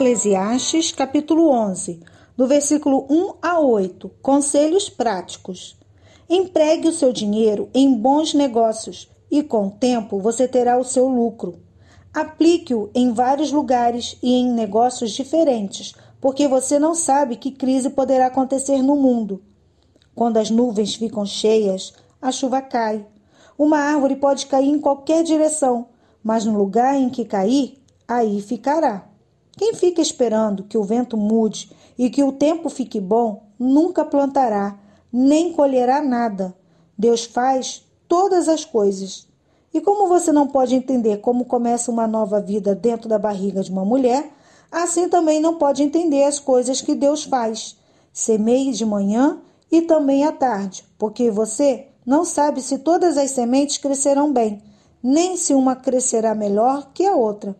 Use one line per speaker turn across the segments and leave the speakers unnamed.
Eclesiastes, capítulo 11, do versículo 1 a 8. Conselhos práticos. Empregue o seu dinheiro em bons negócios e, com o tempo, você terá o seu lucro. Aplique-o em vários lugares e em negócios diferentes, porque você não sabe que crise poderá acontecer no mundo. Quando as nuvens ficam cheias, a chuva cai. Uma árvore pode cair em qualquer direção, mas no lugar em que cair, aí ficará. Quem fica esperando que o vento mude e que o tempo fique bom, nunca plantará, nem colherá nada. Deus faz todas as coisas. E como você não pode entender como começa uma nova vida dentro da barriga de uma mulher, assim também não pode entender as coisas que Deus faz. Semeie de manhã e também à tarde, porque você não sabe se todas as sementes crescerão bem, nem se uma crescerá melhor que a outra.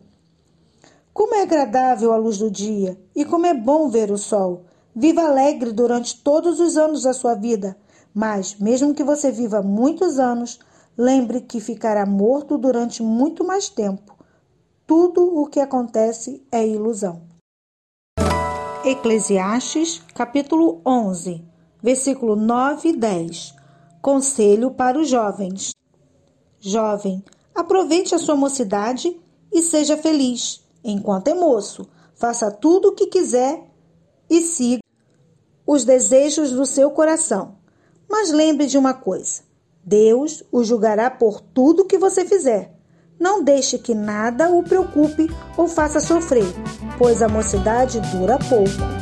Como é agradável a luz do dia e como é bom ver o sol. Viva alegre durante todos os anos da sua vida, mas, mesmo que você viva muitos anos, lembre que ficará morto durante muito mais tempo. Tudo o que acontece é ilusão. Eclesiastes, capítulo 11, versículo 9 e 10. Conselho para os jovens. Jovem, aproveite a sua mocidade e seja feliz enquanto é moço. Faça tudo o que quiser e siga os desejos do seu coração. Mas lembre de uma coisa: Deus o julgará por tudo que você fizer. Não deixe que nada o preocupe ou faça sofrer, pois a mocidade dura pouco.